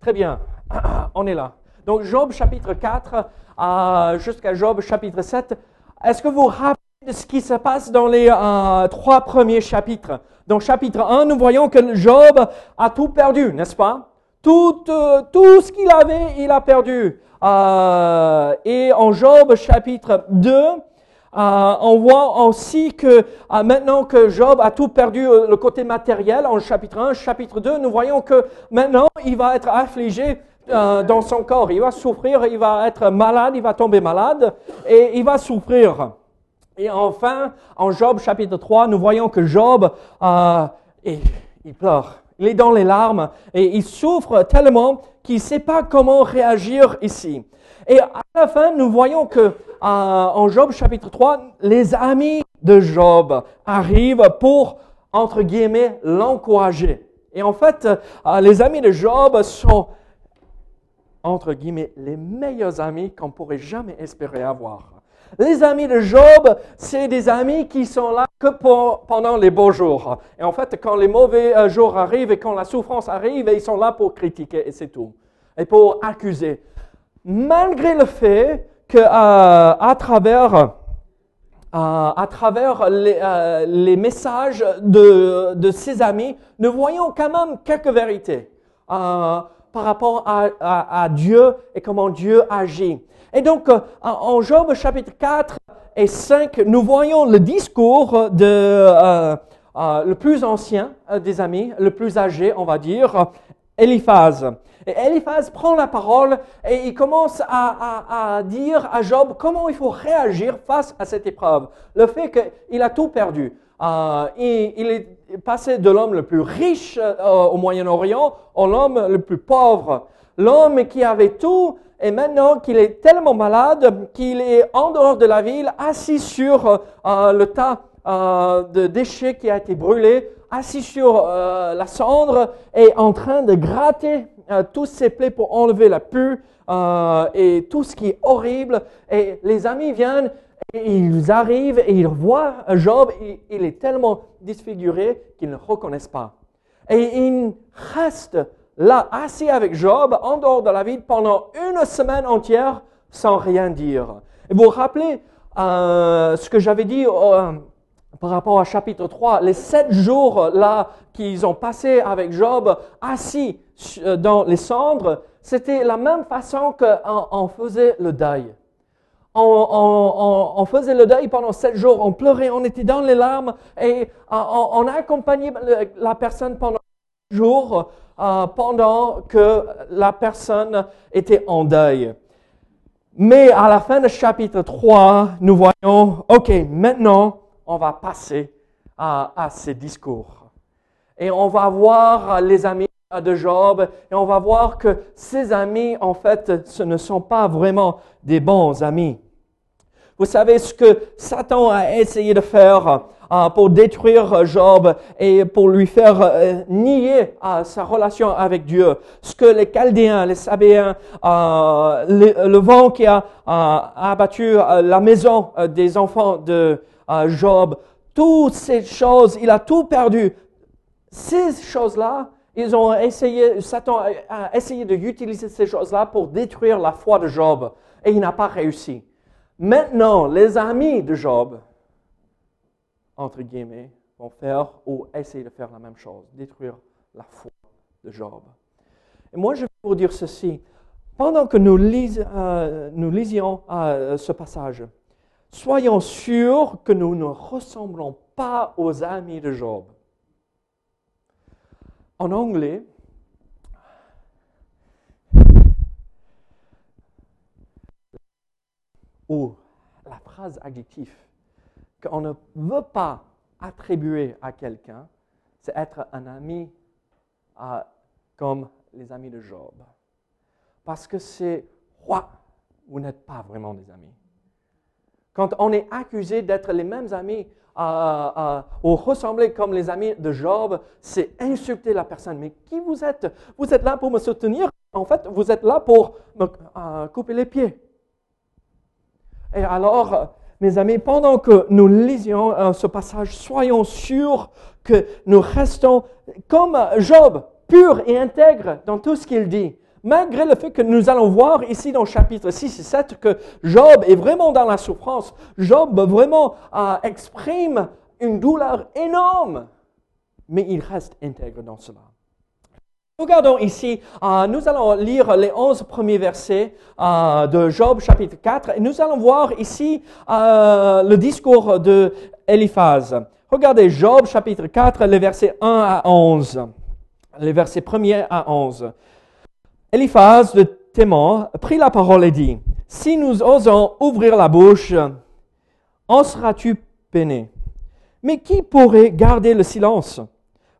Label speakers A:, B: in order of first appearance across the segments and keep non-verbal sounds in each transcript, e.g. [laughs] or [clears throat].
A: Très bien, [clears throat] on est là. Donc Job chapitre 4 euh, jusqu'à Job chapitre 7. Est-ce que vous rappelez ce qui se passe dans les euh, trois premiers chapitres? Dans chapitre 1, nous voyons que Job a tout perdu, n'est-ce pas? Tout, euh, tout ce qu'il avait, il a perdu. et en Job chapitre 2, euh, on voit aussi que euh, maintenant que Job a tout perdu euh, le côté matériel en chapitre 1, chapitre 2, nous voyons que maintenant il va être affligé dans son corps. Il va souffrir, il va être malade, il va tomber malade et il va souffrir. Et enfin, en Job chapitre 3, nous voyons que Job, il pleure. Il est dans les larmes et il souffre tellement qu'il ne sait pas comment réagir ici. Et à la fin, nous voyons que en Job chapitre 3, les amis de Job arrivent pour, entre guillemets, l'encourager. Et en fait, euh, les amis de Job sont, entre guillemets, les meilleurs amis qu'on pourrait jamais espérer avoir. Les amis de Job, c'est des amis qui sont là que pendant les beaux jours. Et en fait, quand les mauvais euh, jours arrivent et quand la souffrance arrive, ils sont là pour critiquer et c'est tout. Et pour accuser. Malgré le fait que euh, à travers euh, à travers les, euh, les messages de, de, ses amis, nous voyons quand même quelques vérités par rapport à, à, Dieu et comment Dieu agit. Et donc, en Job chapitre 4 et 5, nous voyons le discours de le plus ancien des amis, le plus âgé, on va dire, Eliphaz. Et Eliphaz prend la parole et il commence à, dire à Job comment il faut réagir face à cette épreuve. Le fait qu'il a tout perdu. Euh, il, est passé de l'homme le plus riche euh, au Moyen-Orient au l'homme le plus pauvre. L'homme qui avait tout et maintenant qu'il est tellement malade qu'il est en dehors de la ville, assis sur euh, le tas de déchets qui a été brûlé, assis sur la cendre et en train de gratter euh, tous ses plaies pour enlever la pu euh, et tout ce qui est horrible. Et les amis viennent, et ils arrivent et ils voient Job, et il est tellement disfiguré qu'ils ne reconnaissent pas. Et ils restent là, assis avec Job, en dehors de la ville, pendant une semaine entière, sans rien dire. Et vous vous rappelez euh, ce que j'avais dit par rapport à chapitre 3, les sept jours là qu'ils ont passé avec Job assis euh, dans les cendres, c'était la même façon qu'on faisait le deuil. On, faisait le deuil pendant sept jours, on pleurait, on était dans les larmes et euh, on, a accompagné la personne pendant sept jours euh, pendant que la personne était en deuil. Mais à la fin du chapitre 3, nous voyons, OK, maintenant, on va passer à, ces discours. Et on va voir les amis de Job et on va voir que ses amis, en fait, ce ne sont pas vraiment des bons amis. Vous savez ce que Satan a essayé de faire pour détruire Job et pour lui faire euh, nier euh, sa relation avec Dieu. Ce que les Chaldéens, les Sabéens, le, vent qui a abattu la maison des enfants de Job, toutes ces choses, il a tout perdu. Ces choses-là, ils ont essayé, Satan a essayé d'utiliser ces choses-là pour détruire la foi de Job et il n'a pas réussi. Maintenant, les amis de Job, entre guillemets, vont faire ou essayer de faire la même chose, détruire la foi de Job. Et moi, je vais vous dire ceci. Pendant que nous, euh, nous lisions euh, ce passage, soyons sûrs que nous ne ressemblons pas aux amis de Job. En anglais, ou la phrase adjectif qu'on ne veut pas attribuer à quelqu'un, c'est être un ami comme les amis de Job. Parce que c'est, roi, vous n'êtes pas vraiment des amis. Quand on est accusé d'être les mêmes amis ou ressembler comme les amis de Job, c'est insulter la personne. Mais qui vous êtes? Vous êtes là pour me soutenir? En fait, vous êtes là pour me couper les pieds. Et alors, mes amis, pendant que nous lisions euh, ce passage, soyons sûrs que nous restons comme Job, pur et intègre dans tout ce qu'il dit. Malgré le fait que nous allons voir ici dans chapitre 6 et 7 que Job est vraiment dans la souffrance, Job vraiment euh, exprime une douleur énorme, mais il reste intègre dans cela. Regardons ici, euh, nous allons lire les 11 premiers versets euh, de Job chapitre 4 et nous allons voir ici euh, le discours de Eliphaz. Regardez Job chapitre 4, les versets 1 à 11. Les versets 1 à 11. Eliphaz de Théman prit la parole et dit, Si nous osons ouvrir la bouche, en seras-tu peiné Mais qui pourrait garder le silence?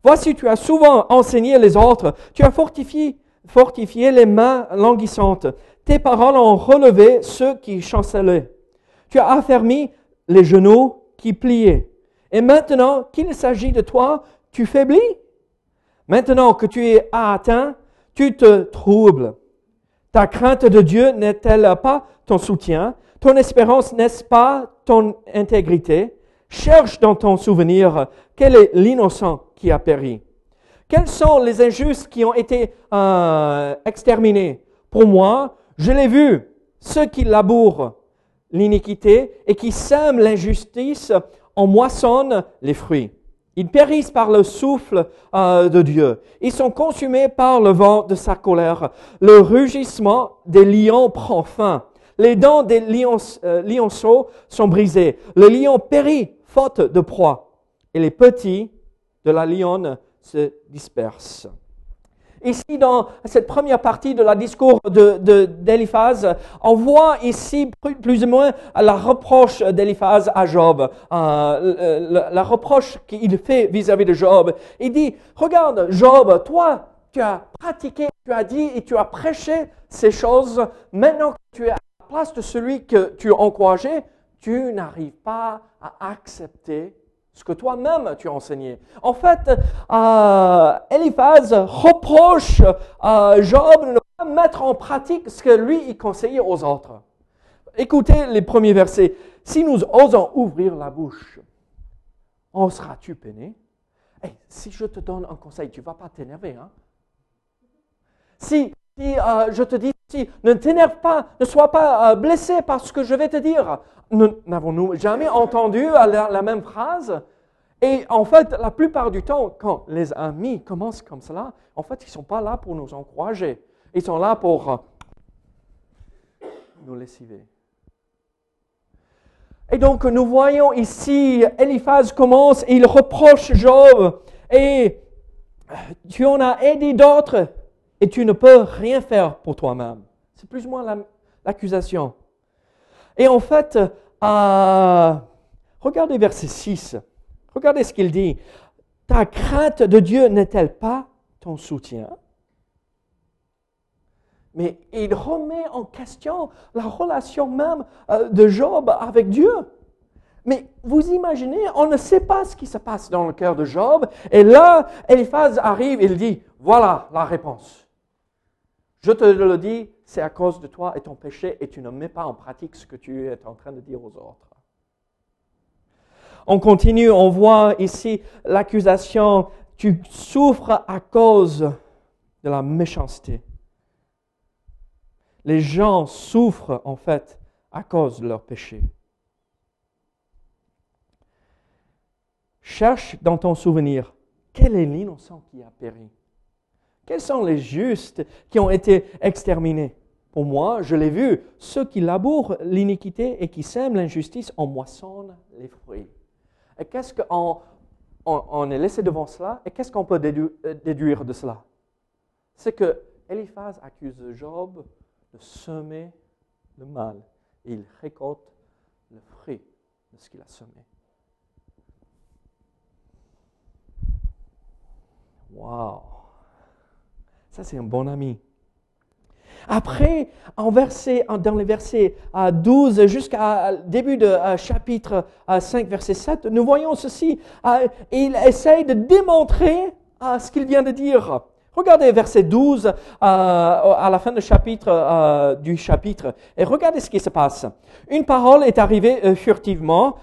A: Voici, tu as souvent enseigné les autres, tu as fortifié, fortifié les mains languissantes, tes paroles ont relevé ceux qui chancelaient. Tu as affermi les genoux qui pliaient. Et maintenant qu'il s'agit de toi, tu faiblis? Maintenant que tu es atteint, tu te troubles. Ta crainte de Dieu n'est-elle pas ton soutien? Ton espérance n'est-ce pas ton intégrité? Cherche dans ton souvenir quel est l'innocent a péri. Quels sont les injustes qui ont été euh, exterminés? Pour moi, je l'ai vu, ceux qui labourent l'iniquité et qui sèment l'injustice en moissonnent les fruits. Ils périssent par le souffle euh, de Dieu. Ils sont consumés par le vent de sa colère. Le rugissement des lions prend fin. Les dents des lions, euh, lionceaux sont brisées. Le lion périt faute de proie. Et les petits de la lionne se dispersent. Ici, dans cette première partie de la discours d'Eliphaz, de, on voit ici plus ou moins la reproche d'Eliphaz à Job, euh, la, reproche qu'il fait vis-à-vis de Job. Il dit, regarde, Job, toi, tu as pratiqué, tu as dit et tu as prêché ces choses. Maintenant que tu es à la place de celui que tu as encouragé, tu n'arrives pas à accepter ce que toi-même tu as enseigné. En fait, euh, Eliphaz reproche euh, Job de ne pas mettre en pratique ce que lui il conseillait aux autres. Écoutez les premiers versets. Si nous osons ouvrir la bouche, en seras-tu peiné? Si je te donne un conseil, tu ne vas pas t'énerver. Hein? Si, euh, je te dis, si, ne t'énerve pas, ne sois pas blessé par ce que je vais te dire n'avons-nous jamais entendu la, même phrase? Et en fait, la plupart du temps, quand les amis commencent comme cela, en fait, ils ne sont pas là pour nous encourager. Ils sont là pour euh, nous lessiver. Et donc, nous voyons ici, Eliphaz commence il reproche Job. Et tu en as aidé d'autres et tu ne peux rien faire pour toi-même. C'est plus ou moins l'accusation. Et en fait, euh, regardez verset 6. Regardez ce qu'il dit. ta crainte de Dieu n'est-elle pas ton soutien? Mais il remet en question la relation même euh, de Job avec Dieu. Mais vous imaginez, on ne sait pas ce qui se passe dans le cœur de Job. Et là, Eliphaz arrive il dit, voilà la réponse. Je te le dis, c'est à cause de toi et ton péché et tu ne mets pas en pratique ce que tu es en train de dire aux autres. On continue, on voit ici l'accusation, tu souffres à cause de la méchanceté. Les gens souffrent en fait à cause de leur péché. Cherche dans ton souvenir, quel est l'innocent qui a péri? Quels sont les justes qui ont été exterminés? Pour moi, je l'ai vu, ceux qui labourent l'iniquité et qui sèment l'injustice en moissonnent les fruits. Et qu'est-ce qu'on on, est laissé devant cela? Et qu'est-ce qu'on peut euh, déduire de cela? C'est que Eliphaz accuse Job de semer le mal et il récolte le fruit de ce qu'il a semé. Wow! Ça, c'est un bon ami. Après, en verset, dans les versets 12 jusqu'à début de chapitre 5, verset 7, nous voyons ceci. Il essaye de démontrer ce qu'il vient de dire. Regardez verset 12 à la fin du chapitre, du chapitre et regardez ce qui se passe. Une parole est arrivée euh, furtivement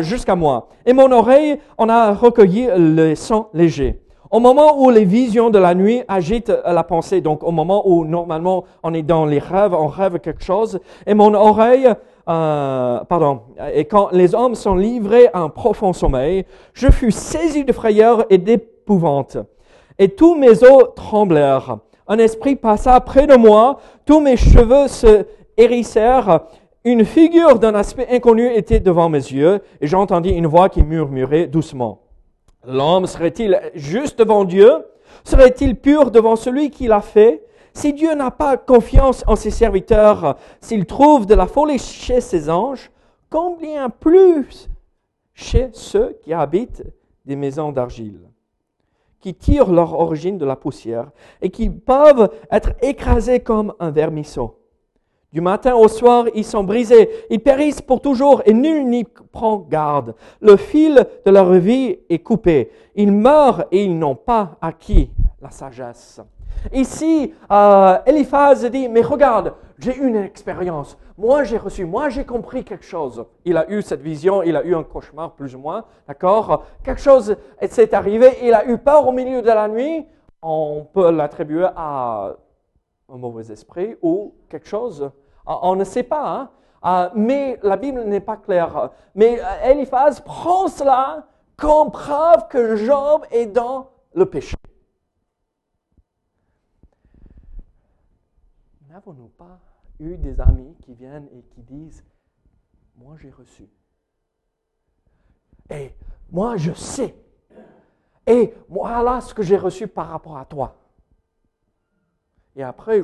A: jusqu'à moi et mon oreille en a recueilli le son léger. Au moment où les visions de la nuit agitent la pensée, donc au moment où normalement on est dans les rêves, on rêve quelque chose, et mon oreille, euh, pardon, et quand les hommes sont livrés à un profond sommeil, je fus saisi de frayeur et d'épouvante, et tous mes os tremblèrent. Un esprit passa près de moi, tous mes cheveux se hérissèrent, une figure d'un aspect inconnu était devant mes yeux, et j'entendis une voix qui murmurait doucement. L'homme serait-il juste devant Dieu? Serait-il pur devant celui qui l'a fait? Si Dieu n'a pas confiance en ses serviteurs, s'il trouve de la folie chez ses anges, combien plus chez ceux qui habitent des maisons d'argile, qui tirent leur origine de la poussière et qui peuvent être écrasés comme un vermisseau? Du matin au soir, ils sont brisés, ils périssent pour toujours et nul n'y prend garde. Le fil de leur vie est coupé. Ils meurent et ils n'ont pas acquis la sagesse. Ici, euh, Eliphaz dit, mais regarde, j'ai une expérience. Moi, j'ai reçu, moi, j'ai compris quelque chose. Il a eu cette vision, il a eu un cauchemar, plus ou moins, d'accord? Quelque chose s'est arrivé, il a eu peur au milieu de la nuit. On peut l'attribuer à un mauvais esprit ou quelque chose on ne sait pas, hein. ah, mais la Bible n'est pas claire. Mais euh, Eliphaz prend cela comme preuve que Job est dans le péché. N'avons-nous pas eu des amis qui viennent et qui disent, moi j'ai reçu. Et moi je sais. Et voilà ce que j'ai reçu par rapport à toi. Et après,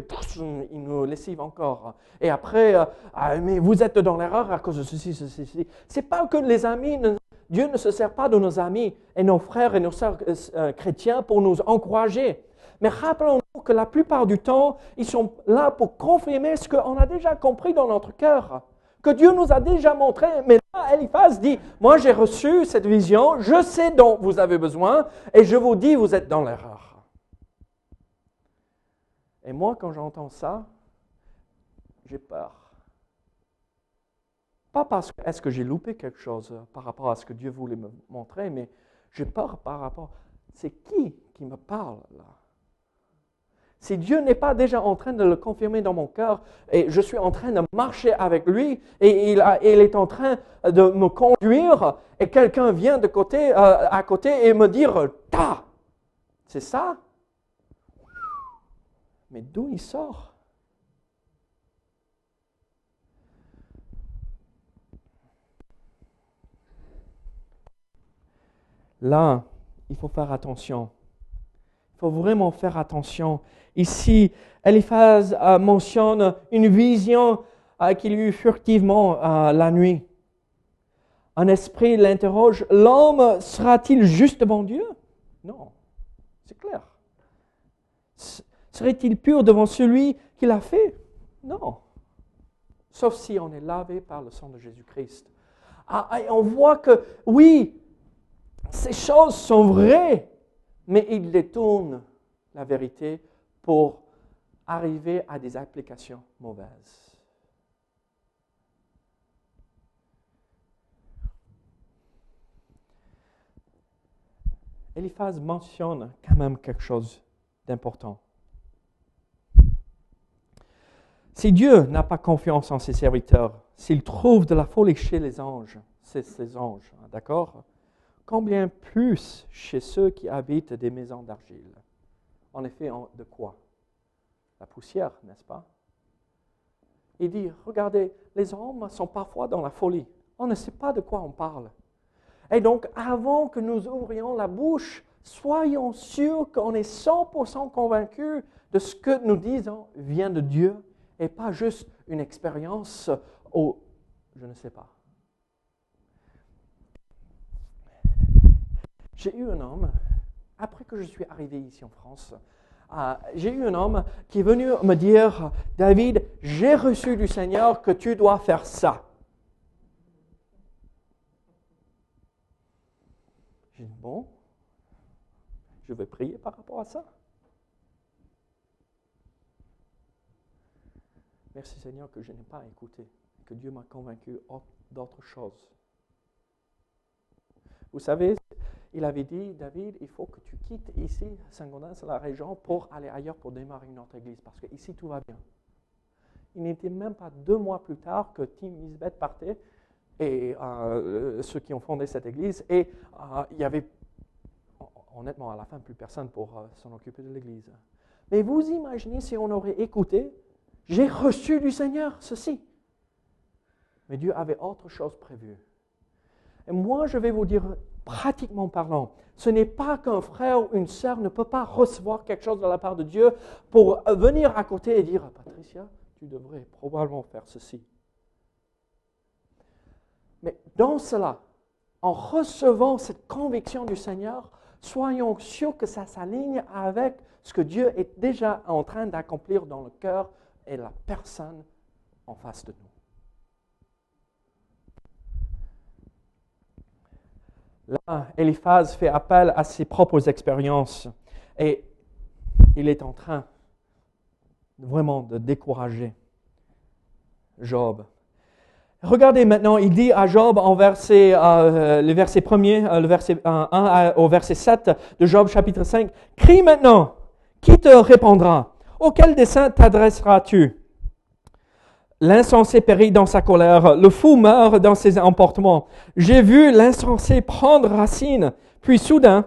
A: il nous lessive encore. Et après, euh, ah, mais vous êtes dans l'erreur à cause de ceci, ceci, ceci. C'est pas que les amis, Dieu ne se sert pas de nos amis et nos frères et nos sœurs euh, euh, chrétiens pour nous encourager. Mais rappelons-nous que la plupart du temps, ils sont là pour confirmer ce qu'on a déjà compris dans notre cœur. Que Dieu nous a déjà montré. Mais là, Eliphaz dit, moi j'ai reçu cette vision, je sais dont vous avez besoin, et je vous dis, vous êtes dans l'erreur. Et moi, quand j'entends ça, j'ai peur. Pas parce que est-ce que j'ai loupé quelque chose par rapport à ce que Dieu voulait me montrer, mais j'ai peur par rapport. C'est qui qui me parle là? Si Dieu n'est pas déjà en train de le confirmer dans mon cœur et je suis en train de marcher avec lui et il, est en train de me conduire et quelqu'un vient de côté, euh, à côté et me dire ta, c'est ça? Mais d'où il sort? Là, il faut faire attention. Il faut vraiment faire attention. Ici, Eliphaz euh, mentionne une vision euh, qu'il eut furtivement euh, la nuit. Un esprit l'interroge, l'homme sera-t-il juste devant Dieu? Non, c'est clair. Serait-il pur devant celui qui l'a fait? Non. Sauf si on est lavé par le sang de Jésus-Christ. Ah, on voit que, oui, ces choses sont vraies, mais il détourne la vérité pour arriver à des applications mauvaises. Eliphaz mentionne quand même quelque chose d'important. Si Dieu n'a pas confiance en ses serviteurs, s'il trouve de la folie chez les anges, c'est ces anges, hein, d'accord? Combien plus chez ceux qui habitent des maisons d'argile? En effet, de quoi? La poussière, n'est-ce pas? Il dit, regardez, les hommes sont parfois dans la folie. On ne sait pas de quoi on parle. Et donc, avant que nous ouvrions la bouche, soyons sûrs qu'on est 100% convaincus de ce que nous disons vient de Dieu et pas juste une expérience au je ne sais pas. J'ai eu un homme, après que je suis arrivé ici en France, euh, j'ai eu un homme qui est venu me dire, David, j'ai reçu du Seigneur que tu dois faire ça. J'ai dit, bon, je vais prier par rapport à ça. Merci Seigneur que je n'ai pas écouté, que Dieu m'a convaincu d'autre chose. Vous savez, il avait dit, David, il faut que tu quittes ici, Saint-Gaudens, la région, pour aller ailleurs pour démarrer une autre église, parce que ici tout va bien. Il n'était même pas deux mois plus tard que Tim Isbeth partait, et euh, ceux qui ont fondé cette église, et euh, il y avait, honnêtement, à la fin, plus personne pour euh, s'en occuper de l'église. Mais vous imaginez si on aurait écouté j'ai reçu du Seigneur ceci. Mais Dieu avait autre chose prévue. Et moi, je vais vous dire, pratiquement parlant, ce n'est pas qu'un frère ou une sœur ne peut pas recevoir quelque chose de la part de Dieu pour venir à côté et dire, Patricia, tu devrais probablement faire ceci. Mais dans cela, en recevant cette conviction du Seigneur, soyons sûrs que ça s'aligne avec ce que Dieu est déjà en train d'accomplir dans le cœur et la personne en face de nous. Là, Eliphaz fait appel à ses propres expériences et il est en train vraiment de décourager Job. Regardez maintenant, il dit à Job en verset, euh, le verset 1 euh, le verset 1 au verset 7 de Job chapitre 5, Crie maintenant, qui te répondra? Auquel dessein t'adresseras-tu? L'insensé périt dans sa colère, le fou meurt dans ses emportements. J'ai vu l'insensé prendre racine, puis soudain,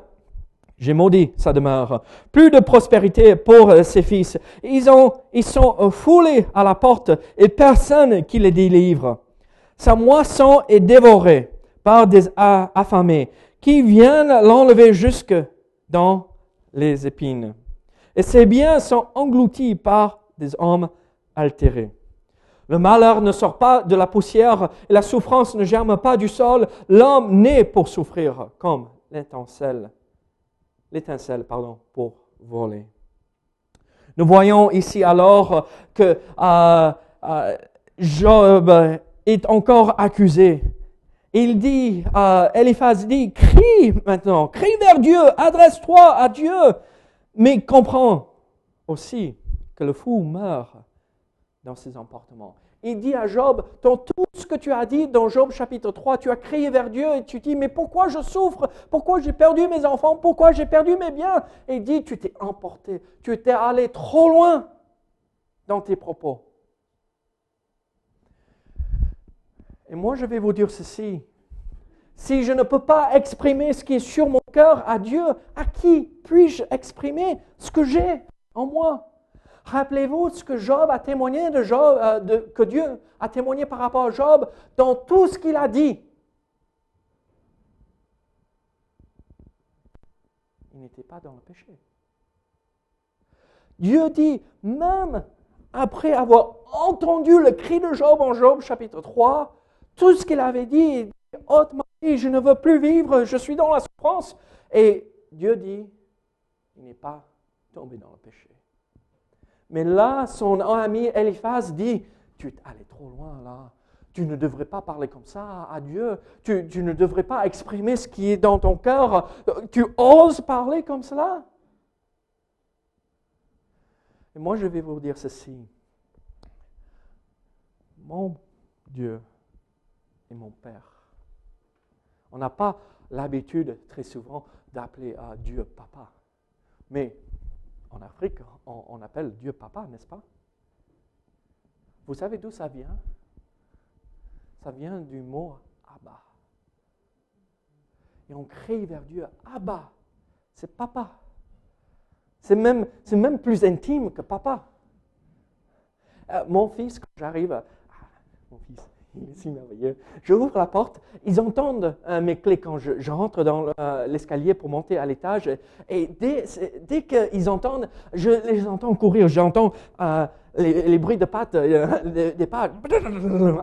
A: j'ai maudit sa demeure. Plus de prospérité pour ses fils. Ils, ont, ils sont foulés à la porte et personne qui les délivre. Sa moisson est dévorée par des affamés qui viennent l'enlever jusque dans les épines et ses biens sont engloutis par des hommes altérés. Le malheur ne sort pas de la poussière et la souffrance ne germe pas du sol. L'homme naît pour souffrir comme l'étincelle, l'étincelle, pardon, pour voler. Nous voyons ici alors que euh, euh, Job est encore accusé. Il dit, euh, Eliphaz dit, crie maintenant, crie vers Dieu, adresse-toi à Dieu. Mais comprends aussi que le fou meurt dans ses emportements. Il dit à Job, dans tout ce que tu as dit dans Job chapitre 3, tu as crié vers Dieu et tu dis, mais pourquoi je souffre? Pourquoi j'ai perdu mes enfants? Pourquoi j'ai perdu mes biens Et il dit, tu t'es emporté, tu étais allé trop loin dans tes propos. Et moi, je vais vous dire ceci, si je ne peux pas exprimer ce qui est sur mon cœur à Dieu, à qui puis-je exprimer ce que j'ai en moi? Rappelez-vous ce que Job a témoigné de Job, euh, que Dieu a témoigné par rapport à Job dans tout ce qu'il a dit. Il n'était pas dans le péché. Dieu dit, même après avoir entendu le cri de Job en Job chapitre 3, tout ce qu'il avait dit, hautement je ne veux plus vivre, je suis dans la souffrance. Et Dieu dit, il n'est pas tombé dans le péché. Mais là, son ami Eliphaz dit, tu es allé trop loin là. Tu ne devrais pas parler comme ça à Dieu. Tu, tu, ne devrais pas exprimer ce qui est dans ton cœur. Tu oses parler comme cela? Et moi, je vais vous dire ceci. Mon Dieu est mon Père. On n'a pas l'habitude très souvent d'appeler à Dieu Papa. Mais en Afrique, on, appelle Dieu Papa, n'est-ce pas? Vous savez d'où ça vient? Ça vient du mot Abba. Et on crie vers Dieu Abba, c'est Papa. C'est même, plus intime que Papa. Euh, mon fils, quand j'arrive, ah, mon fils, si merveilleux. J'ouvre la porte, ils entendent euh, mes clés quand je, rentre dans euh, l'escalier pour monter à l'étage. Et dès, qu'ils entendent, je les entends courir. J'entends euh, les, bruits de pattes, des, pattes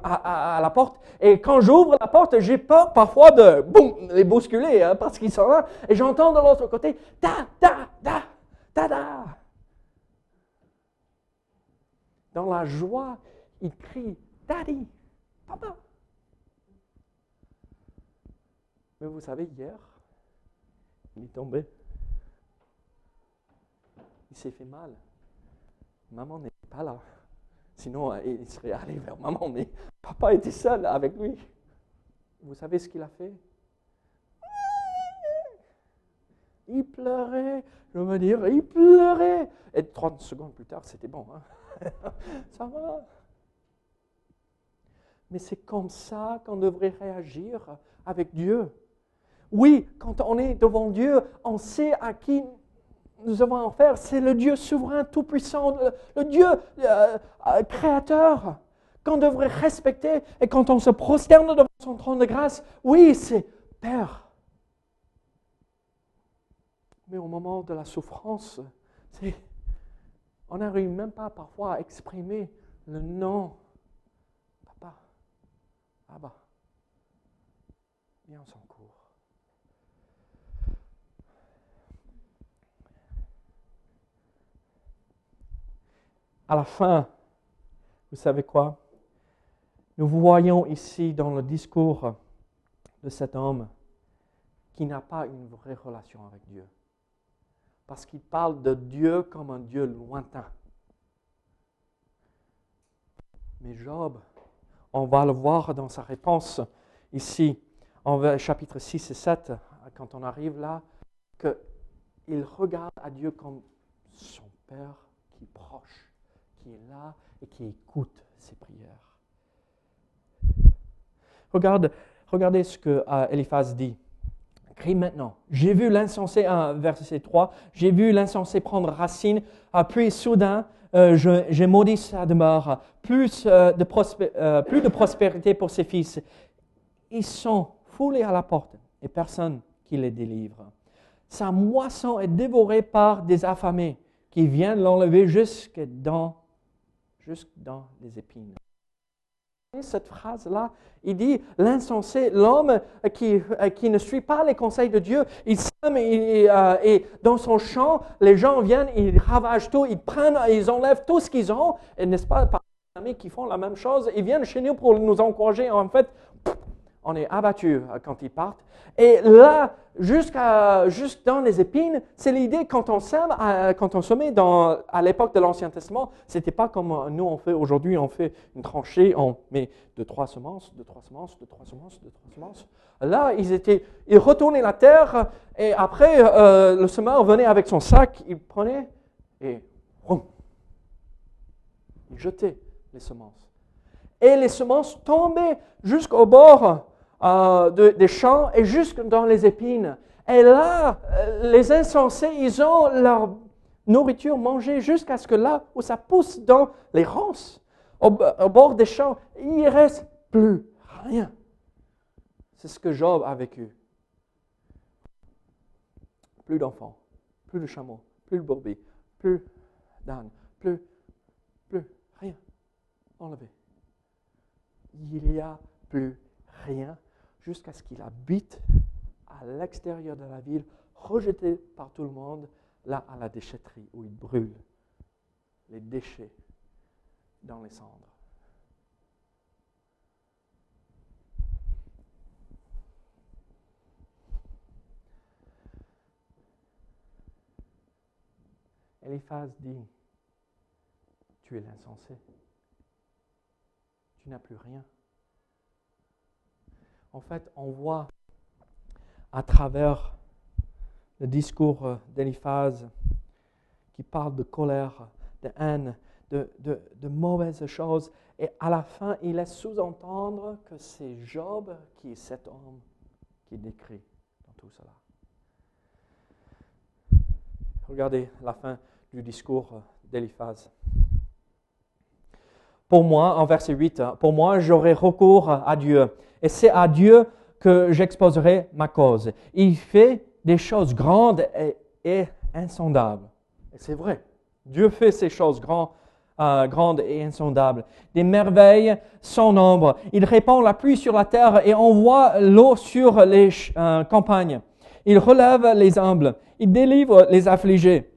A: à, la porte. Et quand j'ouvre la porte, j'ai peur parfois de les bousculer hein, parce qu'ils sont là. Et j'entends de l'autre côté, ta, ta, ta, ta, ta. Dans la joie, ils crient, Daddy. Papa. Mais vous savez, hier, il est tombé. Il s'est fait mal. Maman n'est pas là. Sinon, euh, il serait allé vers maman, mais papa était seul avec lui. Vous savez ce qu'il a fait? Il pleurait. Je veux dire, il pleurait. Et 30 secondes plus tard, c'était bon. Hein. [laughs] Ça va. Mais c'est comme ça qu'on devrait réagir avec Dieu. Oui, quand on est devant Dieu, on sait à qui nous avons affaire. C'est le Dieu souverain, tout-puissant, le, Dieu euh, euh, créateur qu'on devrait respecter. Et quand on se prosterne devant son trône de grâce, oui, c'est Père. Mais au moment de la souffrance, on n'arrive même pas parfois à exprimer le nom ah bah, viens, on s'en court. À la fin, vous savez quoi? Nous voyons ici dans le discours de cet homme qui n'a pas une vraie relation avec Dieu. Parce qu'il parle de Dieu comme un Dieu lointain. Mais Job on va le voir dans sa réponse ici, en chapitre 6 et 7, quand on arrive là, qu'il regarde à Dieu comme son Père qui est proche, qui est là et qui écoute ses prières. Regarde, regardez ce que euh, Eliphaz dit. Crie maintenant. J'ai vu l'insensé, verset 3, j'ai vu l'insensé prendre racine, puis soudain, euh, j'ai maudit sa demeure, plus, euh, de euh, plus de prospérité pour ses fils. Ils sont foulés à la porte et personne qui les délivre. Sa moisson est dévorée par des affamés qui viennent l'enlever jusque dans, jusque dans les épines cette phrase-là. Il dit, l'insensé, l'homme qui, qui, ne suit pas les conseils de Dieu, il sème et, euh, et, dans son champ, les gens viennent, ils ravagent tout, ils prennent, ils enlèvent tout ce qu'ils ont. Et n'est-ce pas, par amis qui font la même chose, ils viennent chez nous pour nous encourager. En fait, on est abattu euh, quand ils partent. Et là, jusqu'à, juste dans les épines, c'est l'idée quand on sème, quand on semait dans, à l'époque de l'Ancien Testament, c'était pas comme nous on fait aujourd'hui, on fait une tranchée, on met de trois semences, de trois semences, de trois semences, de trois semences. Là, ils étaient, ils retournaient la terre et après, euh, le semeur venait avec son sac, il prenait et il jetait les semences. Et les semences tombaient jusqu'au bord euh, des champs et jusque dans les épines. Et là, euh, les insensés, ils ont leur nourriture mangée jusqu'à ce que là où ça pousse dans les ronces, au, bord des champs, il n'y reste plus rien. C'est ce que Job a vécu. Plus d'enfants, plus de chameaux, plus de brebis, plus d'ânes, plus, plus, rien enlevé. Il n'y a plus rien jusqu'à ce qu'il habite à l'extérieur de la ville, rejeté par tout le monde, là à la déchetterie, où il brûle les déchets dans les cendres. Eliphaz dit, tu es l'insensé, tu n'as plus rien. En fait, on voit à travers le discours d'Eliphaz qui parle de colère, de haine, de, mauvaises choses. Et à la fin, il laisse sous-entendre que c'est Job qui est cet homme qui décrit dans tout cela. Regardez la fin du discours d'Eliphaz. Pour moi, en verset 8, pour moi, j'aurai recours à Dieu. Et c'est à Dieu que j'exposerai ma cause. Il fait des choses grandes et, insondables. Et c'est vrai. Dieu fait ces choses grandes, euh, grandes et insondables. Des merveilles sans nombre. Il répand la pluie sur la terre et envoie l'eau sur les euh, campagnes. Il relève les humbles. Il délivre les affligés.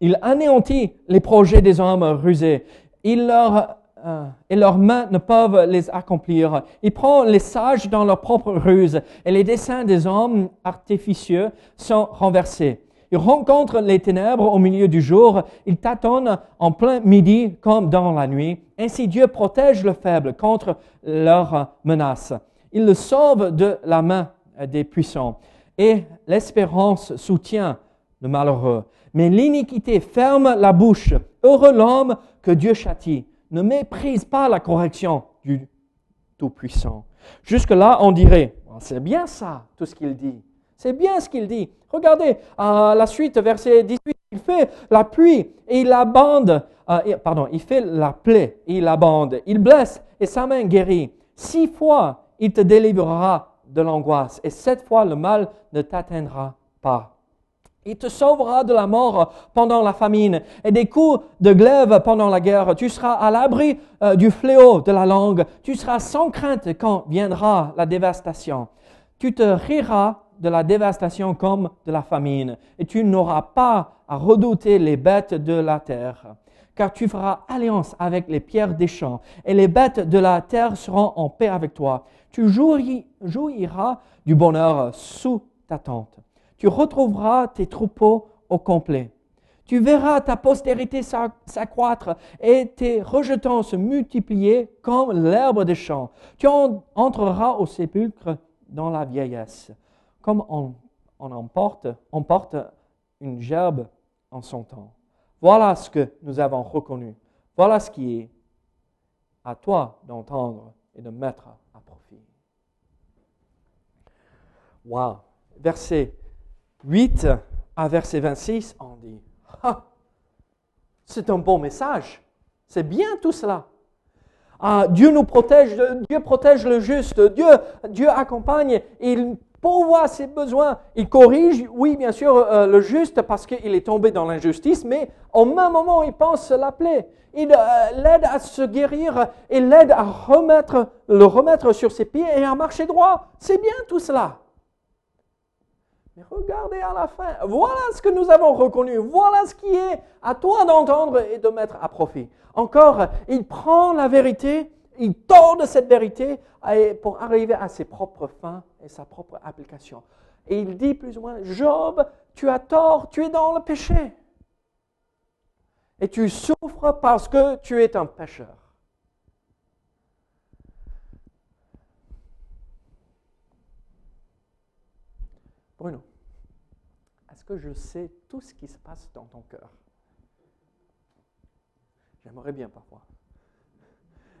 A: Il anéantit les projets des hommes rusés. Il leur, euh, et leurs mains ne peuvent les accomplir. Il prend les sages dans leur propre ruse et les desseins des hommes artificieux sont renversés. Il rencontre les ténèbres au milieu du jour. Il tâtonne en plein midi comme dans la nuit. Ainsi Dieu protège le faible contre leurs menaces. Il le sauve de la main des puissants. Et l'espérance soutient le malheureux. Mais l'iniquité ferme la bouche. Heureux l'homme que Dieu châtie. Ne méprise pas la correction du Tout-Puissant. Jusque-là, on dirait, oh, c'est bien ça, tout ce qu'il dit. C'est bien ce qu'il dit. Regardez, à la suite, verset 18, il fait la pluie et il euh, pardon, il fait la plaie et il abande. Il blesse et sa main guérit. Six fois, il te délivrera de l'angoisse et sept fois, le mal ne t'atteindra pas. Il te sauvera de la mort pendant la famine et des coups de glaive pendant la guerre. Tu seras à l'abri euh, du fléau de la langue. Tu seras sans crainte quand viendra la dévastation. Tu te riras de la dévastation comme de la famine et tu n'auras pas à redouter les bêtes de la terre. Car tu feras alliance avec les pierres des champs et les bêtes de la terre seront en paix avec toi. Tu jouiras du bonheur sous ta tente tu retrouveras tes troupeaux au complet. Tu verras ta postérité s'accroître et tes rejetants se multiplier comme l'herbe des champs. Tu entreras au sépulcre dans la vieillesse, comme on, emporte une gerbe en son temps. Voilà ce que nous avons reconnu. Voilà ce qui est à toi d'entendre et de mettre à profit. Wow. Verset 8 à verset 26, on dit, ah, c'est un bon message. C'est bien tout cela. Ah, Dieu nous protège, Dieu protège le juste, Dieu, accompagne, il pourvoit ses besoins, il corrige, oui, bien sûr, euh, le juste parce qu'il est tombé dans l'injustice, mais au même moment, il pense l'appeler. Il euh, l'aide à se guérir et l'aide à remettre, le remettre sur ses pieds et à marcher droit. C'est bien tout cela regardez à la fin, voilà ce que nous avons reconnu, voilà ce qui est à toi d'entendre et de mettre à profit. Encore, il prend la vérité, il tord de cette vérité pour arriver à ses propres fins et sa propre application. Et il dit plus ou moins, Job, tu as tort, tu es dans le péché. Et tu souffres parce que tu es un pécheur. Bruno je sais tout ce qui se passe dans ton cœur J'aimerais bien parfois.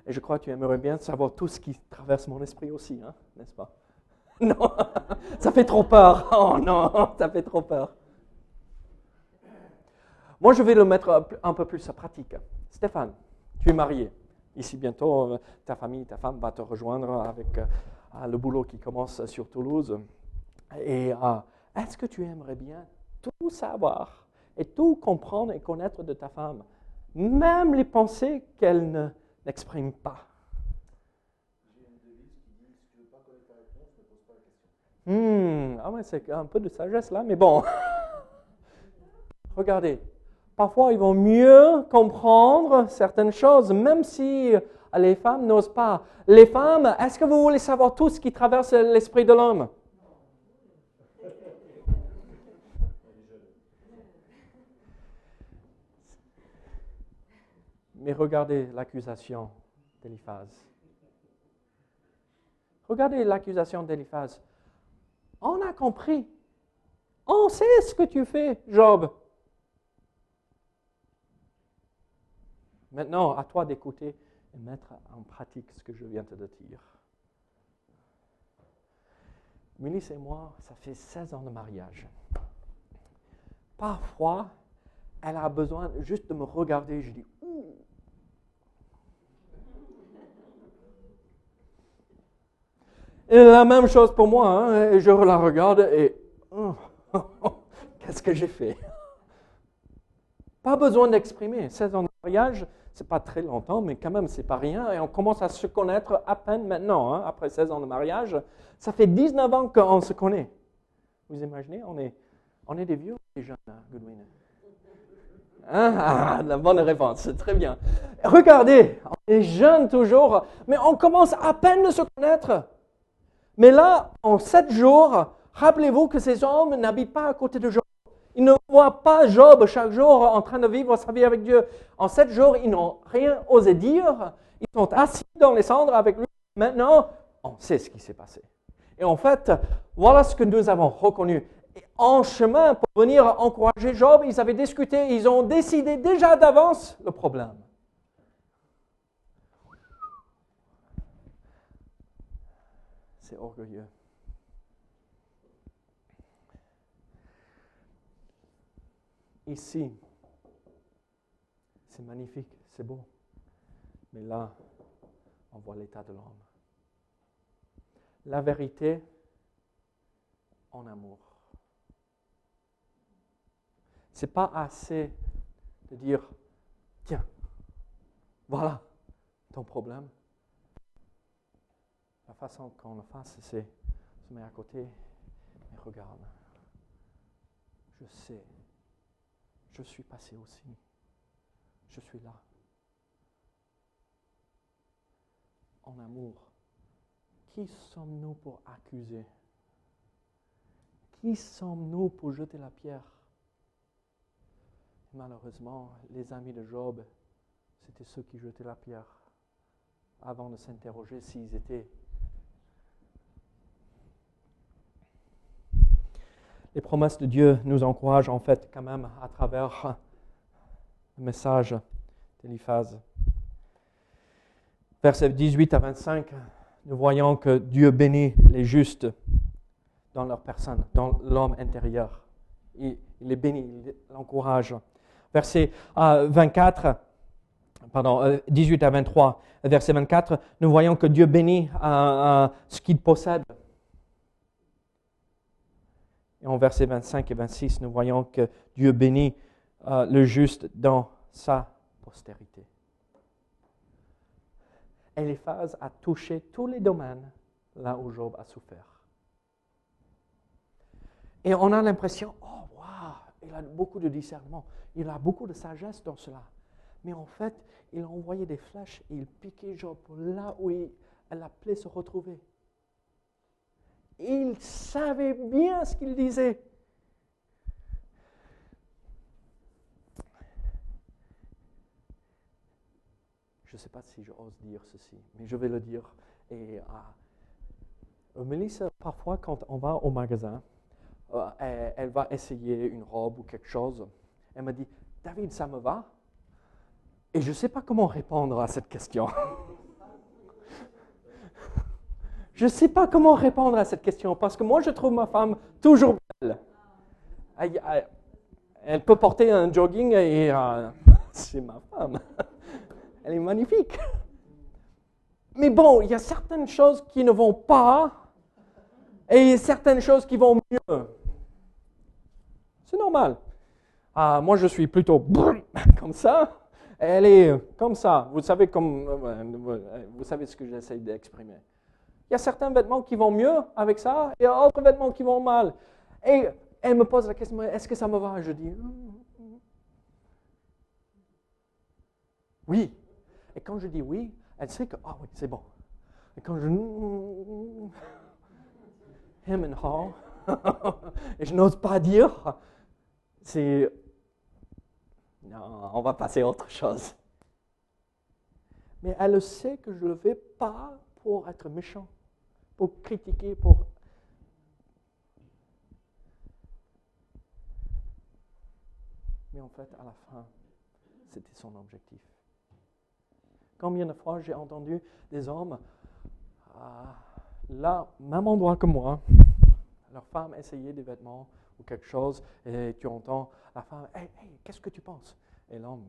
A: Et je crois que tu aimerais bien savoir tout ce qui traverse mon esprit aussi, hein, n'est-ce pas? [laughs] Non, [laughs] ça fait trop peur. Oh non, [laughs] ça fait trop peur. Moi, je vais le mettre un peu plus à pratique. Stéphane, tu es marié. Ici, bientôt, ta famille, ta femme va te rejoindre avec euh, le boulot qui commence sur Toulouse. Et euh, est-ce que tu aimerais bien tout savoir et tout comprendre et connaître de ta femme, même les pensées qu'elle n'exprime pas. Hmm, ah ouais, c'est un peu de sagesse là, mais bon. [laughs] Regardez, parfois ils vont mieux comprendre certaines choses, même si les femmes n'osent pas. Les femmes, est-ce que vous voulez savoir tout ce qui traverse l'esprit de l'homme? Mais regardez l'accusation d'Eliphaz. Regardez l'accusation d'Eliphaz. On a compris. On sait ce que tu fais, Job. Maintenant, à toi d'écouter et mettre en pratique ce que je viens de te dire. Mélisse et moi, ça fait 16 ans de mariage. Parfois, elle a besoin juste de me regarder. Je dis, ouh, Et la même chose pour moi. Hein, et je la regarde et [laughs] qu'est-ce que j'ai fait? Pas besoin d'exprimer. 16 ans de mariage, c'est pas très longtemps, mais quand même, c'est pas rien. Et on commence à se connaître à peine maintenant, hein, après 16 ans de mariage. Ça fait 19 ans qu'on se connaît. Vous imaginez, on est, on est des vieux jeunes, hein, Goodwin? Ah, la bonne réponse, très bien. Regardez, on est jeunes toujours, mais on commence à peine à se connaître. Mais là, en sept jours, rappelez-vous que ces hommes n'habitent pas à côté de Job. Ils ne voient pas Job chaque jour en train de vivre sa vie avec Dieu. En sept jours, ils n'ont rien osé dire. Ils sont assis dans les cendres avec lui. Maintenant, on sait ce qui s'est passé. Et en fait, voilà ce que nous avons reconnu. En chemin pour venir encourager Job, ils avaient discuté, ils ont décidé déjà d'avance le problème. C'est orgueilleux. Ici, c'est magnifique, c'est beau. Mais là, on voit l'état de l'homme. La vérité en amour. C'est pas assez de dire, tiens, voilà ton problème. La façon qu'on le fasse, c'est se mettre à côté et regarde. Je sais. Je suis passé aussi. Je suis là. En amour. Qui sommes-nous pour accuser? Qui sommes-nous pour jeter la pierre? Malheureusement, les amis de Job, c'était ceux qui jetaient la pierre avant de s'interroger s'ils étaient les promesses de Dieu nous encouragent en fait quand même à travers le message d'Eliphaz. Versets 18 à 25, nous voyons que Dieu bénit les justes dans leur personne, dans l'homme intérieur. Il, les bénit, il l'encourage. Verset 24, euh, pardon, 18 euh, à 23, verset 24, nous voyons que Dieu bénit euh, ce qu'il possède et en versets 25 et 26, nous voyons que Dieu bénit euh, le juste dans sa postérité. Eliphaz a touché tous les domaines là où Job a souffert. Et on a l'impression, oh, waouh, il a beaucoup de discernement, il a beaucoup de sagesse dans cela. Mais en fait, il a envoyé des flèches et il piquait Job là où il, la plaie se retrouvait il savait bien ce qu'il disait. Je ne sais pas si j'ose dire ceci, mais je vais le dire. Et euh, Mélissa, parfois, quand on va au magasin, euh, elle, va essayer une robe ou quelque chose. Elle me dit, David, ça me va? Et je ne sais pas comment répondre à cette question. [laughs] Je ne sais pas comment répondre à cette question parce que moi, je trouve ma femme toujours belle. Elle, peut porter un jogging et euh, [laughs] c'est ma femme. [laughs] Elle est magnifique. Mais bon, il y a certaines choses qui ne vont pas et certaines choses qui vont mieux. C'est normal. Ah, moi, je suis plutôt [laughs] comme ça. Elle est comme ça. Vous savez, comme, euh, vous savez ce que j'essaie d'exprimer. Il y a certains vêtements qui vont mieux avec ça et d'autres vêtements qui vont mal. Et elle me pose la question, est-ce que ça me va? Je dis, oui. Et quand je dis oui, elle sait que, ah oui, c'est bon. Et quand je... Him and her, et je n'ose pas dire, c'est... Non, on va passer à autre chose. Mais elle sait que je ne le fais pas pour être méchant, pour critiquer, pour... Mais en fait, à la fin, c'était son objectif. Combien de fois j'ai entendu des hommes, ah, là, même endroit que moi, leur femme essayer des vêtements ou quelque chose, et tu entends la femme, hey, hey qu'est-ce que tu penses Et l'homme,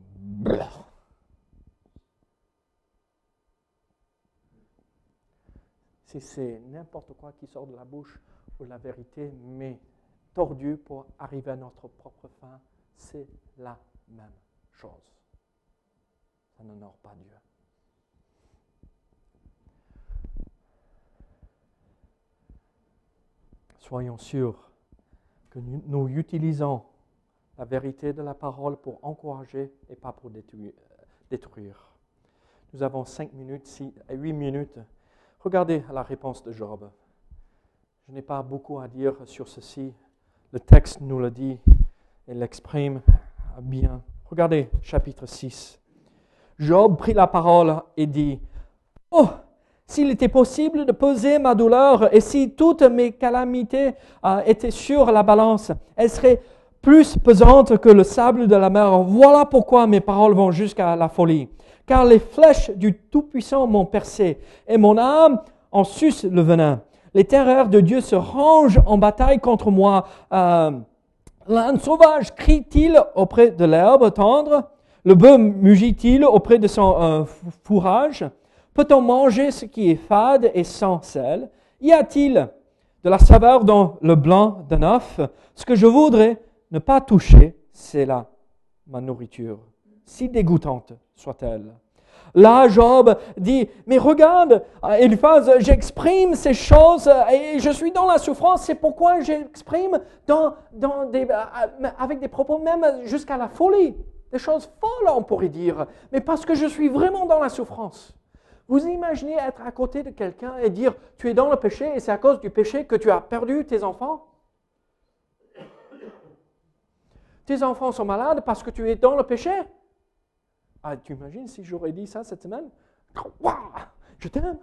A: Si c'est n'importe quoi qui sort de la bouche ou la vérité, mais tordu pour arriver à notre propre fin, c'est la même chose. Ça n'honore pas Dieu. soyons sûrs que nous, utilisons la vérité de la parole pour encourager et pas pour détruire. Nous avons cinq minutes, six, huit minutes. Regardez la réponse de Job. Je n'ai pas beaucoup à dire sur ceci. Le texte nous le dit et l'exprime bien. Regardez chapitre 6. Job prit la parole et dit, Oh, s'il était possible de peser ma douleur et si toutes mes calamités euh, étaient sur la balance, elles seraient plus pesantes que le sable de la mer. Voilà pourquoi mes paroles vont jusqu'à la folie. Car les flèches du Tout-Puissant m'ont percé et mon âme en suce le venin. Les terreurs de Dieu se rangent en bataille contre moi. Euh, L'âne sauvage crie-t-il auprès de l'herbe tendre? Le bœuf mugit-il auprès de son euh, fourrage? Peut-on manger ce qui est fade et sans sel? Y a-t-il de la saveur dans le blanc d'un œuf Ce que je voudrais ne pas toucher, c'est là ma nourriture, si dégoûtante soit-elle. Là, Job dit, mais regarde, Eliphaz, j'exprime ces choses et je suis dans la souffrance, c'est pourquoi j'exprime des, avec des propos même jusqu'à la folie, des choses folles, on pourrait dire, mais parce que je suis vraiment dans la souffrance. Vous imaginez être à côté de quelqu'un et dire, tu es dans le péché et c'est à cause du péché que tu as perdu tes enfants Tes enfants sont malades parce que tu es dans le péché Ah, tu imagines si j'aurais dit ça cette semaine? Je t'aime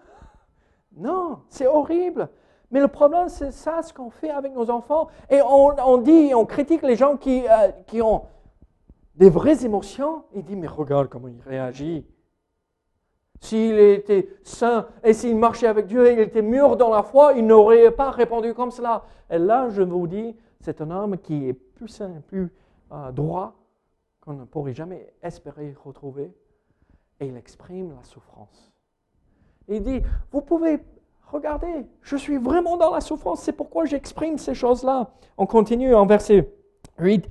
A: Non, c'est horrible. Mais le problème, c'est ça, ce qu'on fait avec nos enfants. Et on, dit, on critique les gens qui, euh, qui ont des vraies émotions. Il dit, mais regarde comment il réagit. S'il était saint et s'il marchait avec Dieu et il était mûr dans la foi, il n'aurait pas répondu comme cela. Et là, je vous dis, c'est un homme qui est plus saint, plus euh, droit qu'on ne pourrait jamais espérer retrouver. Et il exprime la souffrance. Il dit, vous pouvez regarder, je suis vraiment dans la souffrance, c'est pourquoi j'exprime ces choses-là. On continue en verset 8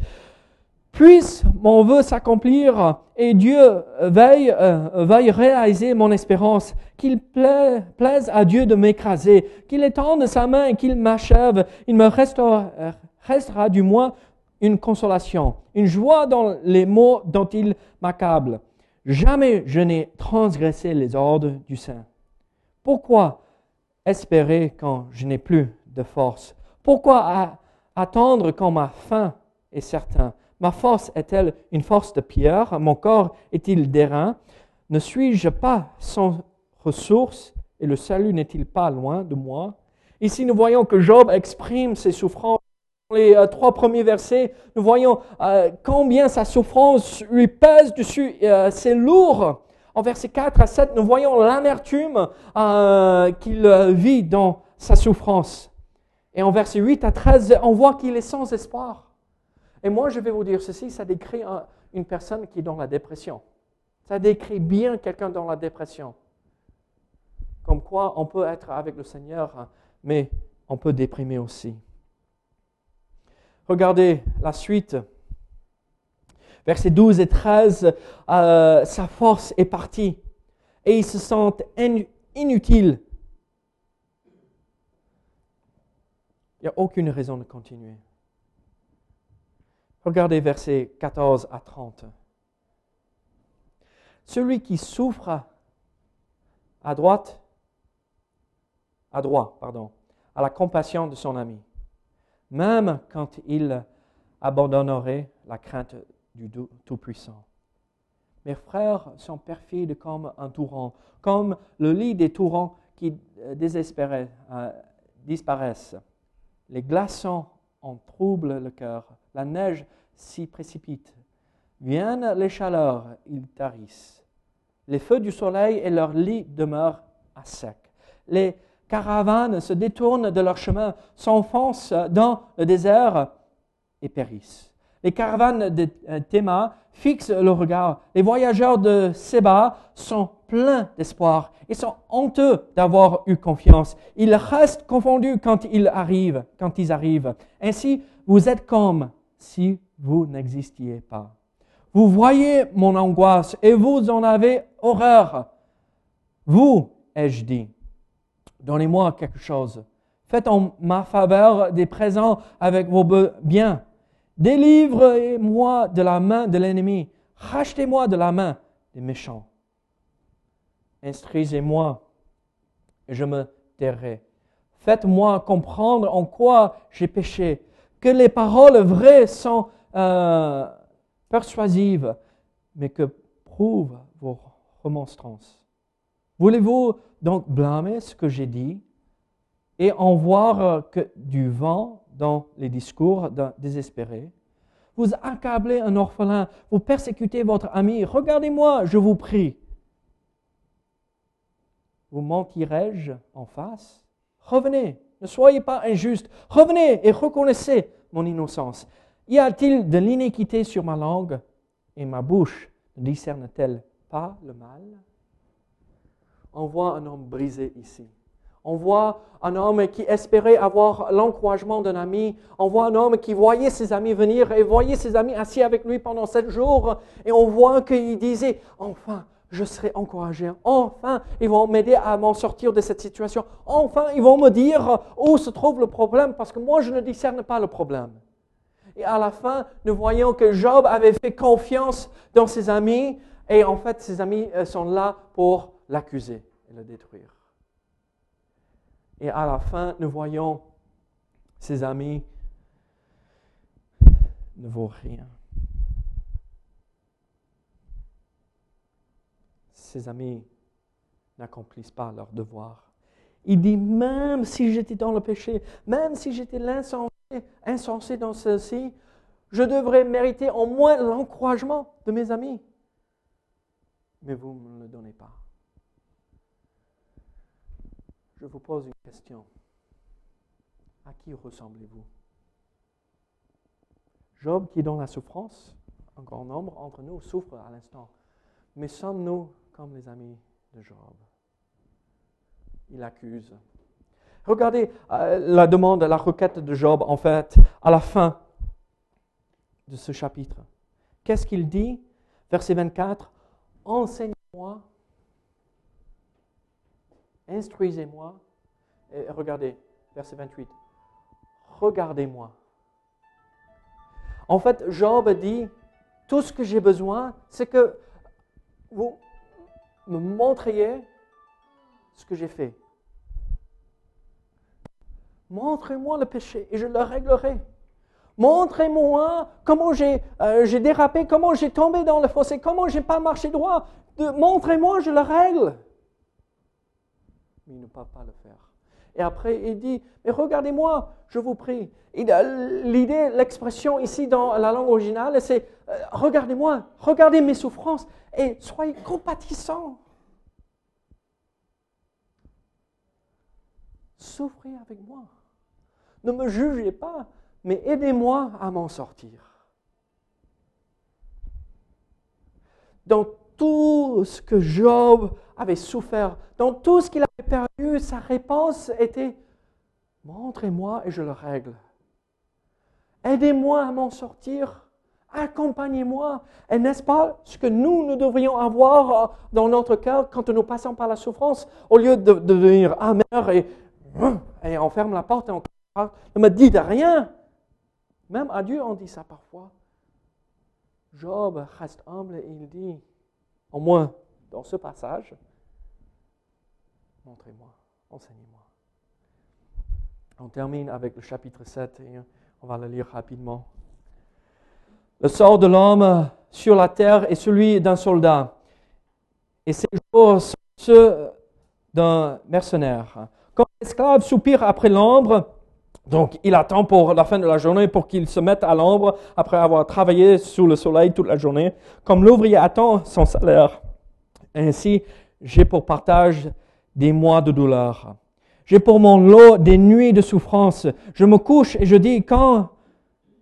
A: puisse mon vœu s'accomplir et Dieu veille, euh, veille réaliser mon espérance, qu'il plaise à Dieu de m'écraser, qu'il étende sa main et qu'il m'achève, il me restera du moins une consolation, une joie dans les mots dont il m'accable. Jamais je n'ai transgressé les ordres du Saint. Pourquoi espérer quand je n'ai plus de force? Pourquoi attendre quand ma fin est certaine Ma force est-elle une force de pierre? Mon corps est-il d'airain? Ne suis-je pas sans ressources? Et le salut n'est-il pas loin de moi? Ici, nous voyons que Job exprime ses souffrances. Les euh, trois premiers versets, nous voyons euh, combien sa souffrance lui pèse dessus. Euh, c'est lourd. En versets 4 à 7, nous voyons l'amertume qu'il vit dans sa souffrance. Et en versets 8 à 13, on voit qu'il est sans espoir. Et moi, je vais vous dire ceci, ça décrit une personne qui est dans la dépression. Ça décrit bien quelqu'un dans la dépression. Comme quoi, on peut être avec le Seigneur, mais on peut déprimer aussi. Regardez la suite. Versets 12 et 13, euh, sa force est partie et il se sent inutile. Il n'y a aucune raison de continuer. Regardez versets 14 à 30. Celui qui souffre à droite, à droit, pardon, à la compassion de son ami, même quand il abandonnerait la crainte du Tout-Puissant. Mes frères sont perfides comme un torrent, comme le lit des torrents qui euh, désespéraient, euh, disparaissent. Les glaçons en troublent le cœur, la neige s'y précipite. Viennent les chaleurs, ils tarissent. Les feux du soleil et leur lit demeurent à sec. Caravanes se détournent de leur chemin, s'enfoncent dans le désert et périssent. Les caravanes de euh, Théma fixent le regard. Les voyageurs de Séba sont pleins d'espoir. Ils sont honteux d'avoir eu confiance. Ils restent confondus quand ils arrivent, quand ils arrivent. Ainsi, vous êtes comme si vous n'existiez pas. Vous voyez mon angoisse et vous en avez horreur. Vous, ai-je dit, donnez-moi quelque chose. Faites en ma faveur des présents avec vos biens. Délivrez-moi de la main de l'ennemi. Rachetez-moi de la main des méchants. Instruisez-moi et je me tairai. Faites-moi comprendre en quoi j'ai péché. Que les paroles vraies sont euh, persuasives, mais que prouvent vos remonstrances. Voulez-vous donc blâmer ce que j'ai dit et en voir que du vent dans les discours désespérés. Vous accablez un orphelin, vous persécutez votre ami. Regardez-moi, je vous prie. Vous mentirai-je en face? Revenez, ne soyez pas injuste. Revenez et reconnaissez mon innocence. Y a-t-il de l'iniquité sur ma langue? Et ma bouche ne discerne-t-elle pas le mal? On voit un homme brisé ici. On voit un homme qui espérait avoir l'encouragement d'un ami. On voit un homme qui voyait ses amis venir et voyait ses amis assis avec lui pendant sept jours. Et on voit qu'il disait, enfin, je serai encouragé. Enfin, ils vont m'aider à m'en sortir de cette situation. Enfin, ils vont me dire où se trouve le problème parce que moi, je ne discerne pas le problème. Et à la fin, nous voyons que Job avait fait confiance dans ses amis et en fait, ses amis euh, sont là pour l'accuser et le détruire. Et à la fin, nous voyons ses amis ne vaut rien. Ses amis n'accomplissent pas leur devoir. Il dit, même si j'étais dans le péché, même si j'étais insensé dans ceci, je devrais mériter au moins l'encouragement de mes amis. Mais vous ne me le donnez pas je vous pose une question. À qui ressemblez-vous? Job, qui est dans la souffrance, un grand nombre d'entre nous souffrent à l'instant. Mais sommes-nous comme les amis de Job? Il accuse. Regardez euh, la demande, la requête de Job, en fait, à la fin de ce chapitre. Qu'est-ce qu'il dit? Verset 24. Enseigne-moi Instruisez-moi. Et regardez, verset 28. Regardez-moi. En fait, Job dit, tout ce que j'ai besoin, c'est que vous me montriez ce que j'ai fait. Montrez-moi le péché et je le réglerai. Montrez-moi comment euh, j'ai dérapé, comment j'ai tombé dans le fossé, comment j'ai pas marché droit. Montrez-moi, je le règle mais il ne peut pas le faire. Et après, il dit, mais regardez-moi, je vous prie. L'idée, l'expression ici dans la langue originale, c'est, euh, regardez-moi, regardez mes souffrances et soyez compatissants. Souffrez avec moi. Ne me jugez pas, mais aidez-moi à m'en sortir. Dans tout ce que Job avait souffert, dans tout ce qu'il avait perdu, sa réponse était Montrez-moi et je le règle. Aidez-moi à m'en sortir. Accompagnez-moi. Et n'est-ce pas ce que nous, nous devrions avoir dans notre cœur quand nous passons par la souffrance, au lieu de, devenir amer et, et on ferme la porte et on Ne me dites rien. Même à Dieu, on dit ça parfois. Job reste humble et il dit, au moins dans ce passage, montrez-moi, enseignez-moi. On termine avec le chapitre 7 et on va le lire rapidement. Le sort de l'homme sur la terre est celui d'un soldat, et ses jours sont ceux d'un mercenaire. Quand l'esclave soupire après l'ombre, donc il attend pour la fin de la journée pour qu'il se mette à l'ombre après avoir travaillé sous le soleil toute la journée, comme l'ouvrier attend son salaire. Ainsi, j'ai pour partage des mois de douleur. J'ai pour mon lot des nuits de souffrance. Je me couche et je dis, quand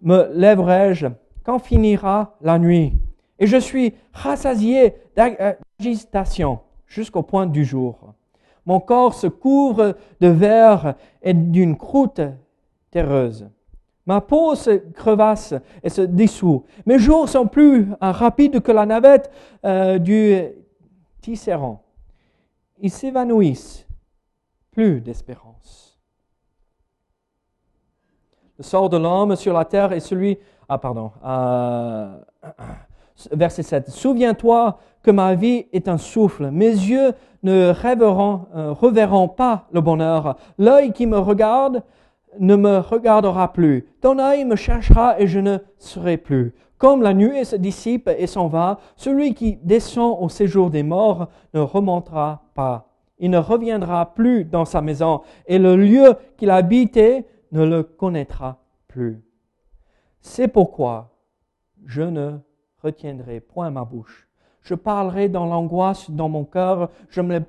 A: me lèverai-je? Quand finira la nuit? Et je suis rassasié d'agitation jusqu'au point du jour. Mon corps se couvre de verre et d'une croûte terreuse. Ma peau se crevasse et se dissout. Mes jours sont plus rapides que la navette euh, du tisserand. Ils s'évanouissent. Plus d'espérance. Le sort de l'homme sur la terre est celui... Ah pardon. Euh, [clears throat] verset 7. Souviens-toi que ma vie est un souffle. Mes yeux ne rêveront, euh, reverront pas le bonheur. L'œil qui me regarde ne me regardera plus. Ton œil me cherchera et je ne serai plus. Comme la nuée se dissipe et s'en va, celui qui descend au séjour des morts ne remontera pas. Il ne reviendra plus dans sa maison et le lieu qu'il habitait ne le connaîtra plus. C'est pourquoi je ne retiendrai point ma bouche. Je parlerai dans l'angoisse dans mon cœur, je me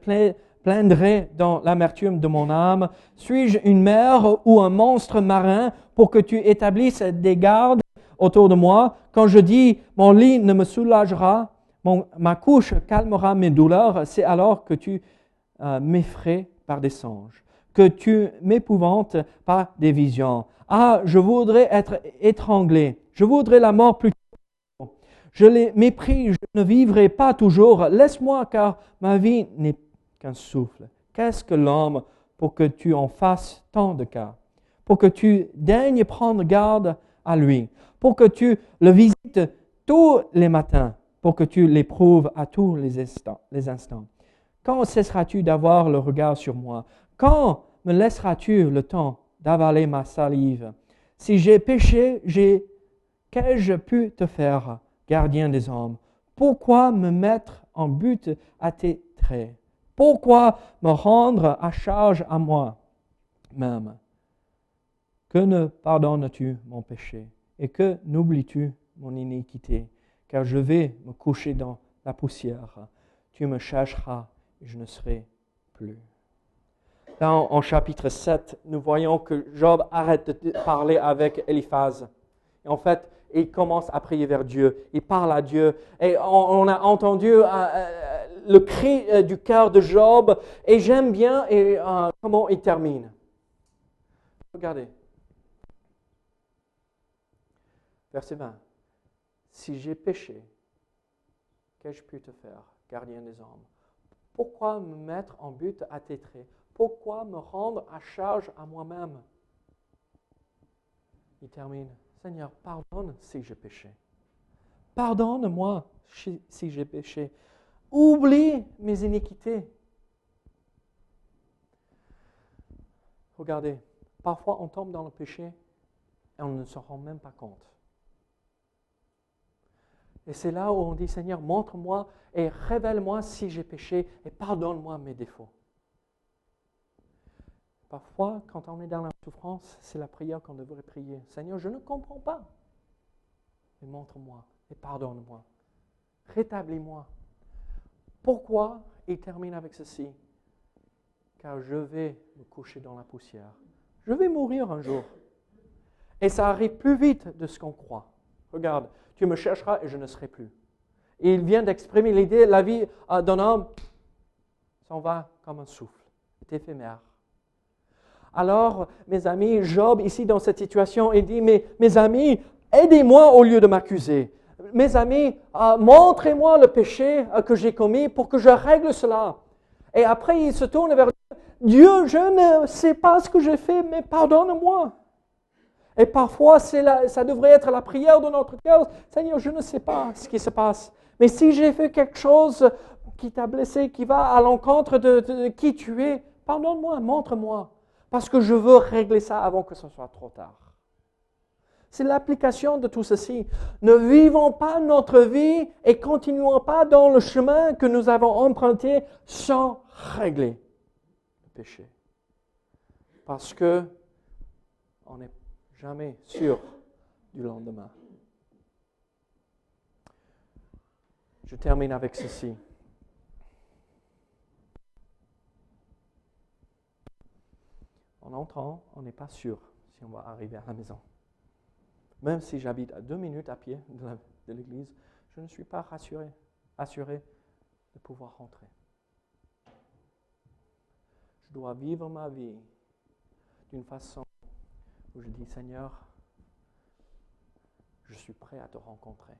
A: plaindrai dans l'amertume de mon âme. Suis-je une mer ou un monstre marin pour que tu établisses des gardes autour de moi? Quand je dis mon lit ne me soulagera, ma couche calmera mes douleurs, c'est alors que tu euh, m'effraies par des songes, que tu m'épouvantes par des visions. Ah, je voudrais être étranglé, je voudrais la mort plutôt je les méprise, je ne vivrai pas toujours. Laisse-moi car ma vie n'est qu'un souffle. Qu'est-ce que l'homme pour que tu en fasses tant de cas? Pour que tu daignes prendre garde à lui, pour que tu le visites tous les matins, pour que tu l'éprouves à tous les instants. Les instants. Quand cesseras-tu d'avoir le regard sur moi? Quand me laisseras-tu le temps d'avaler ma salive? Si j'ai péché, j'ai qu'ai-je pu te faire gardien des hommes, pourquoi me mettre en but à tes traits? Pourquoi me rendre à charge à moi même? Que ne pardonnes-tu mon péché et que n'oublies-tu mon iniquité? Car je vais me coucher dans la poussière. Tu me chercheras et je ne serai plus. Là, en chapitre 7, nous voyons que Job arrête de parler avec Eliphaz. Et en fait, il commence à prier vers Dieu. Il parle à Dieu. Et on, a entendu euh, euh, le cri euh, du cœur de Job. Et j'aime bien et, comment il termine. Regardez. Verset 20. Si j'ai péché, qu'ai-je pu te faire, gardien des hommes? Pourquoi me mettre en but à tes traits Pourquoi me rendre à charge à moi-même? Il termine. Seigneur, pardonne si j'ai péché. Pardonne-moi si j'ai péché. Oublie mes iniquités. Regardez, parfois on tombe dans le péché et on ne se rend même pas compte. Et c'est là où on dit, Seigneur, montre-moi et révèle-moi si j'ai péché et pardonne-moi mes défauts. Parfois, quand on est dans la souffrance, c'est la prière qu'on devrait prier. Seigneur, je ne comprends pas. Mais montre-moi et pardonne-moi. Rétablis-moi. Pourquoi il termine avec ceci? Car je vais me coucher dans la poussière. Je vais mourir un jour. Et ça arrive plus vite de ce qu'on croit. Regarde, tu me chercheras et je ne serai plus. Et il vient d'exprimer l'idée, la vie d'un homme s'en va comme un souffle, est éphémère. Alors, mes amis, Job, ici dans cette situation, il dit, mais mes amis, aidez-moi au lieu de m'accuser. Mes amis, euh, montrez-moi le péché euh, que j'ai commis pour que je règle cela. Et après, il se tourne vers Dieu. Dieu, je ne sais pas ce que j'ai fait, mais pardonne-moi. Et parfois, la, ça devrait être la prière de notre cœur. Seigneur, je ne sais pas ce qui se passe. Mais si j'ai fait quelque chose qui t'a blessé, qui va à l'encontre de, qui tu es, pardonne-moi, montre-moi. Parce que je veux régler ça avant que ce soit trop tard. C'est l'application de tout ceci. Ne vivons pas notre vie et continuons pas dans le chemin que nous avons emprunté sans régler le péché. Parce que on n'est jamais sûr du lendemain. Je termine avec ceci. En entrant, on n'est pas sûr si on va arriver à la maison. Même si j'habite à deux minutes à pied de l'église, je ne suis pas rassuré, assuré de pouvoir rentrer. Je dois vivre ma vie d'une façon où je dis, Seigneur, je suis prêt à te rencontrer.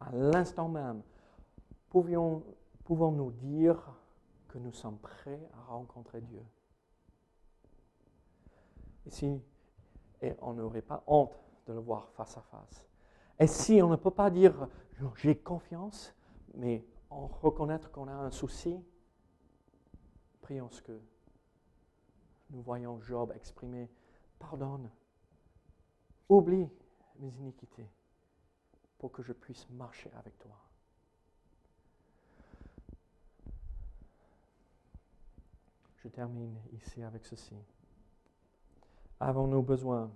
A: À l'instant même, pouvons-nous dire que nous sommes prêts à rencontrer Dieu? Si et on n'aurait pas honte de le voir face à face. Et si on ne peut pas dire j'ai confiance, mais en reconnaître qu'on a un souci, prions ce que nous voyons Job exprimer pardonne, oublie mes iniquités pour que je puisse marcher avec toi. Je termine ici avec ceci. Avons-nous besoin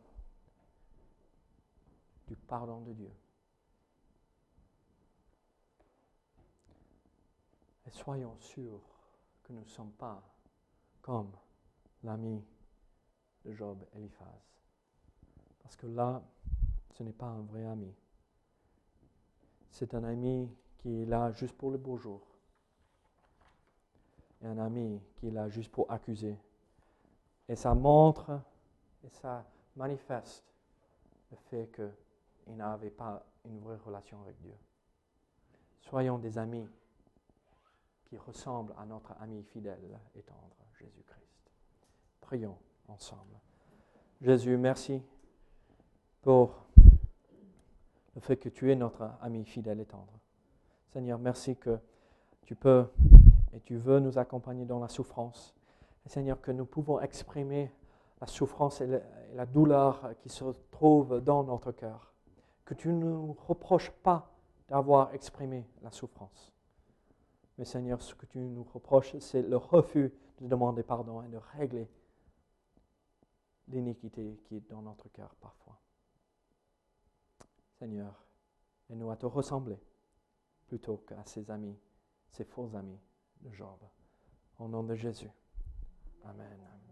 A: du pardon de Dieu Et soyons sûrs que nous ne sommes pas comme l'ami de Job, Eliphaz. Parce que là, ce n'est pas un vrai ami. C'est un ami qui est là juste pour le beau jour. Et un ami qui est là juste pour accuser. Et ça montre et ça manifeste le fait qu'il n'avait pas une vraie relation avec Dieu. Soyons des amis qui ressemblent à notre ami fidèle et tendre, Jésus-Christ. Prions ensemble. Jésus, merci pour le fait que tu es notre ami fidèle et tendre. Seigneur, merci que tu peux et tu veux nous accompagner dans la souffrance. Et Seigneur, que nous pouvons exprimer la souffrance et la douleur qui se trouve dans notre cœur. Que tu ne nous reproches pas d'avoir exprimé la souffrance. Mais Seigneur, ce que tu nous reproches, c'est le refus de demander pardon et de régler l'iniquité qui est dans notre cœur parfois. Seigneur, aide-nous à te ressembler plutôt qu'à ses amis, ses faux amis de Job. Au nom de Jésus. Amen.